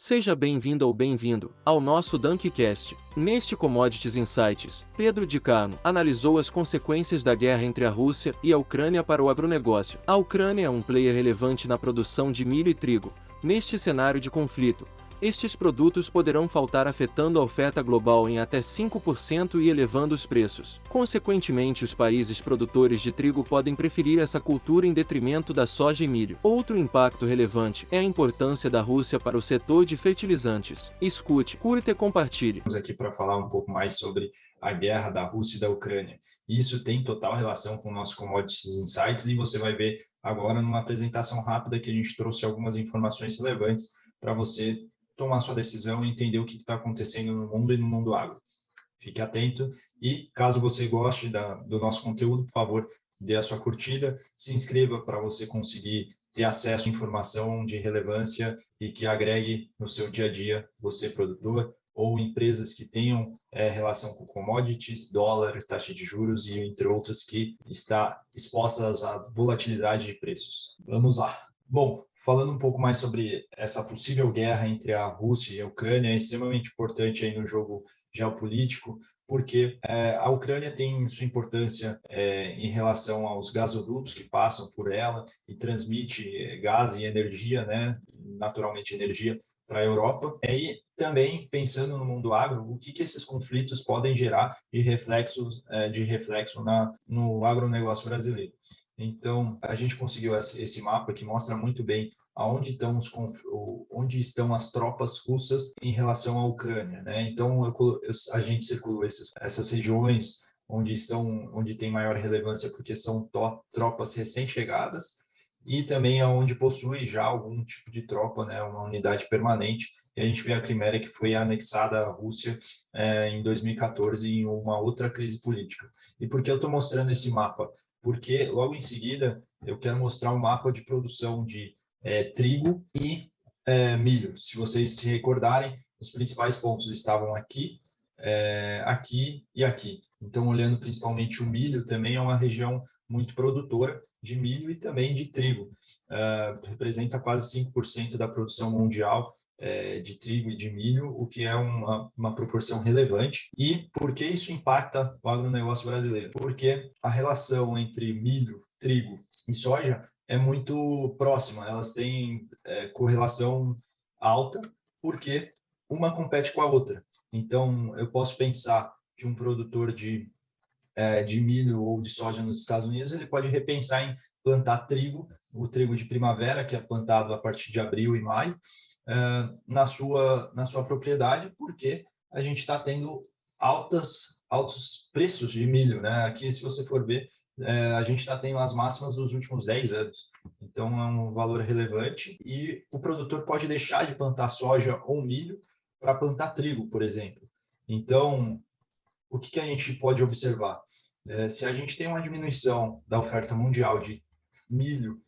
Seja bem-vindo ou bem-vindo ao nosso Dunkcast. Neste Commodities Insights, Pedro Di Carmo analisou as consequências da guerra entre a Rússia e a Ucrânia para o agronegócio. A Ucrânia é um player relevante na produção de milho e trigo. Neste cenário de conflito, estes produtos poderão faltar afetando a oferta global em até 5% e elevando os preços. Consequentemente, os países produtores de trigo podem preferir essa cultura em detrimento da soja e milho. Outro impacto relevante é a importância da Rússia para o setor de fertilizantes. Escute, curta e compartilhe. Estamos aqui para falar um pouco mais sobre a guerra da Rússia e da Ucrânia. Isso tem total relação com o nosso Commodities Insights e você vai ver agora numa apresentação rápida que a gente trouxe algumas informações relevantes para você tomar sua decisão e entender o que está acontecendo no mundo e no mundo agro. Fique atento e, caso você goste da, do nosso conteúdo, por favor, dê a sua curtida, se inscreva para você conseguir ter acesso à informação de relevância e que agregue no seu dia a dia, você produtor, ou empresas que tenham é, relação com commodities, dólar, taxa de juros e entre outras que está expostas à volatilidade de preços. Vamos lá. Bom, falando um pouco mais sobre essa possível guerra entre a Rússia e a Ucrânia, é extremamente importante aí no jogo geopolítico, porque é, a Ucrânia tem sua importância é, em relação aos gasodutos que passam por ela e transmite é, gás e energia, né, naturalmente energia, para a Europa. E também pensando no mundo agro, o que, que esses conflitos podem gerar de reflexos é, de reflexo na, no agronegócio brasileiro. Então, a gente conseguiu esse mapa que mostra muito bem aonde estão, os, onde estão as tropas russas em relação à Ucrânia. Né? Então, eu, a gente circulou esses, essas regiões onde estão, onde tem maior relevância porque são to, tropas recém-chegadas e também aonde possui já algum tipo de tropa, né, uma unidade permanente. E a gente vê a Crimeia que foi anexada à Rússia é, em 2014 em uma outra crise política. E por que eu estou mostrando esse mapa? Porque logo em seguida eu quero mostrar um mapa de produção de é, trigo e é, milho. Se vocês se recordarem, os principais pontos estavam aqui, é, aqui e aqui. Então, olhando principalmente o milho, também é uma região muito produtora de milho e também de trigo. Uh, representa quase 5% da produção mundial é, de trigo e de milho, o que é uma, uma proporção relevante. E por que isso impacta o agronegócio brasileiro? Porque a relação entre milho, trigo e soja é muito próxima, elas têm é, correlação alta, porque uma compete com a outra. Então, eu posso pensar que um produtor de, é, de milho ou de soja nos Estados Unidos, ele pode repensar em plantar trigo, o trigo de primavera, que é plantado a partir de abril e maio, uh, na, sua, na sua propriedade, porque a gente está tendo altas, altos preços de milho. Né? Aqui, se você for ver, é, a gente está tendo as máximas dos últimos 10 anos. Então, é um valor relevante e o produtor pode deixar de plantar soja ou milho para plantar trigo, por exemplo. Então, o que, que a gente pode observar? É, se a gente tem uma diminuição da oferta mundial de milho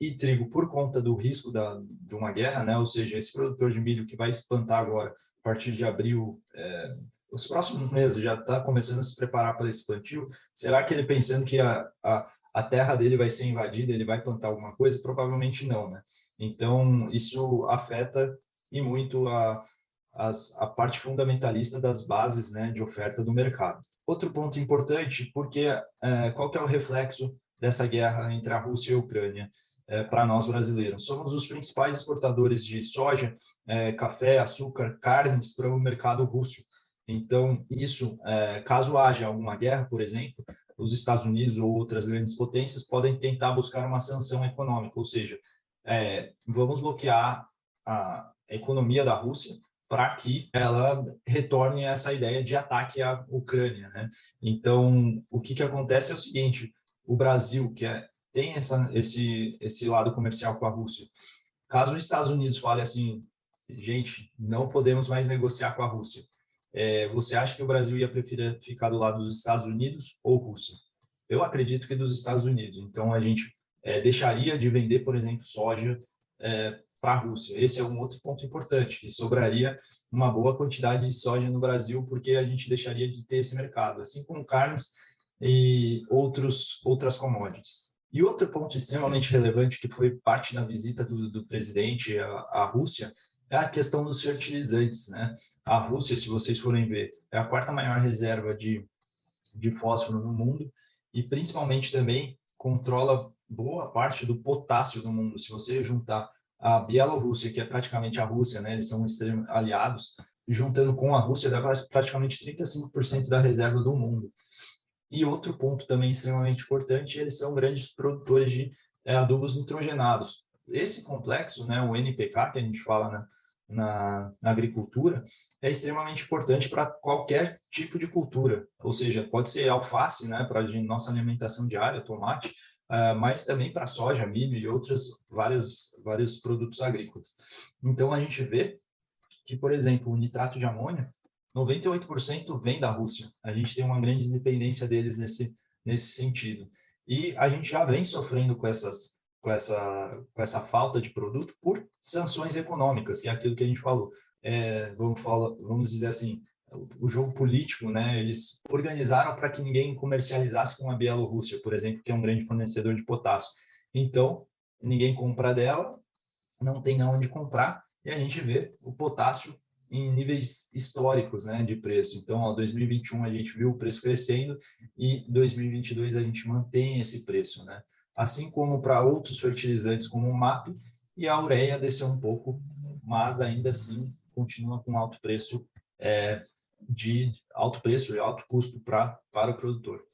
e trigo por conta do risco da, de uma guerra, né? Ou seja, esse produtor de milho que vai plantar agora a partir de abril, é, os próximos meses já está começando a se preparar para esse plantio. Será que ele pensando que a, a, a terra dele vai ser invadida, ele vai plantar alguma coisa? Provavelmente não, né? Então isso afeta e muito a, as, a parte fundamentalista das bases né, de oferta do mercado. Outro ponto importante, porque é, qual que é o reflexo dessa guerra entre a Rússia e a Ucrânia? é, para nós brasileiros. Somos os principais exportadores de soja, é, café, açúcar, carnes para o mercado russo. Então, isso, é, caso haja alguma guerra, por exemplo, os Estados Unidos ou outras grandes potências podem tentar buscar uma sanção econômica, ou seja, vamos bloquear a economia da Rússia para que ela retorne a essa ideia de ataque à Ucrânia. Né? Então, o que, que acontece é o seguinte: o Brasil, que é tem essa, esse, esse lado comercial com a Rússia. Caso os Estados Unidos fale assim, gente, não podemos mais negociar com a Rússia, é, você acha que o Brasil ia preferir ficar do lado dos Estados Unidos ou Rússia? Eu acredito que dos Estados Unidos. Então, a gente é, deixaria de vender, por exemplo, soja é, para a Rússia. Esse é um outro ponto importante, sobraria uma boa quantidade de soja no Brasil, porque a gente deixaria de ter esse mercado, assim como carnes e outros, outras commodities. E outro ponto extremamente relevante, que foi parte da visita do, do presidente à, à Rússia, é a questão dos fertilizantes, né? A Rússia, se vocês forem ver, é a quarta maior reserva de, de fósforo no mundo e principalmente também controla boa parte do potássio do mundo. Se você juntar a Bielorrússia, que é praticamente a Rússia, né? Eles são aliados, juntando com a Rússia, dá praticamente 35% da reserva do mundo. E outro ponto também extremamente importante, eles são grandes produtores de é, adubos nitrogenados. Esse complexo, né, o NPK, que a gente fala na, na, na agricultura, é extremamente importante para qualquer tipo de cultura. Ou seja, pode ser alface, né, para nossa alimentação diária, tomate, uh, mas também para soja, milho e outros vários, vários produtos agrícolas. Então, a gente vê que, por exemplo, o nitrato de amônio, 98% vem da Rússia. A gente tem uma grande dependência deles nesse, nesse sentido. E a gente já vem sofrendo com essas com essa, com essa falta de produto por sanções econômicas, que é aquilo que a gente falou. É, vamos, falar, vamos dizer assim, o jogo político, né? Eles organizaram para que ninguém comercializasse com a Bielorrússia, por exemplo, que é um grande fornecedor de potássio. Então, ninguém compra dela, não tem aonde comprar, e a gente vê o potássio em níveis históricos né, de preço. Então, ó, 2021 a gente viu o preço crescendo e 2022 a gente mantém esse preço, né? Assim como para outros fertilizantes como o MAP e a ureia desceu um pouco, mas ainda assim continua com alto preço é, de alto preço e alto custo pra, para o produtor.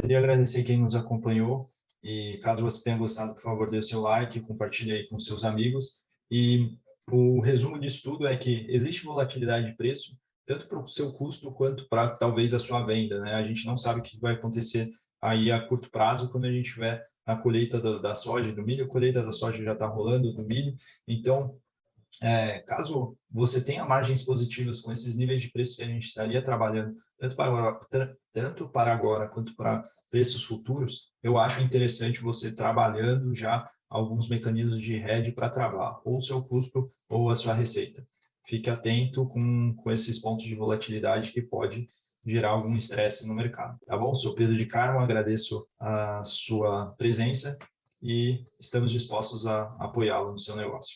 Queria agradecer quem nos acompanhou e caso você tenha gostado, por favor, dê o seu like, compartilhe aí com seus amigos e o resumo disso tudo é que existe volatilidade de preço, tanto para o seu custo quanto para talvez a sua venda. Né? A gente não sabe o que vai acontecer aí a curto prazo quando a gente tiver a colheita da, da soja do milho, a colheita da soja já está rolando do milho. Então, é, caso você tenha margens positivas com esses níveis de preço que a gente estaria trabalhando, tanto para agora, tanto para agora quanto para preços futuros, eu acho interessante você trabalhando já alguns mecanismos de hedge para travar ou seu custo ou a sua receita. Fique atento com, com esses pontos de volatilidade que pode gerar algum estresse no mercado. Tá bom? Sou Pedro de Carmo, agradeço a sua presença e estamos dispostos a apoiá-lo no seu negócio.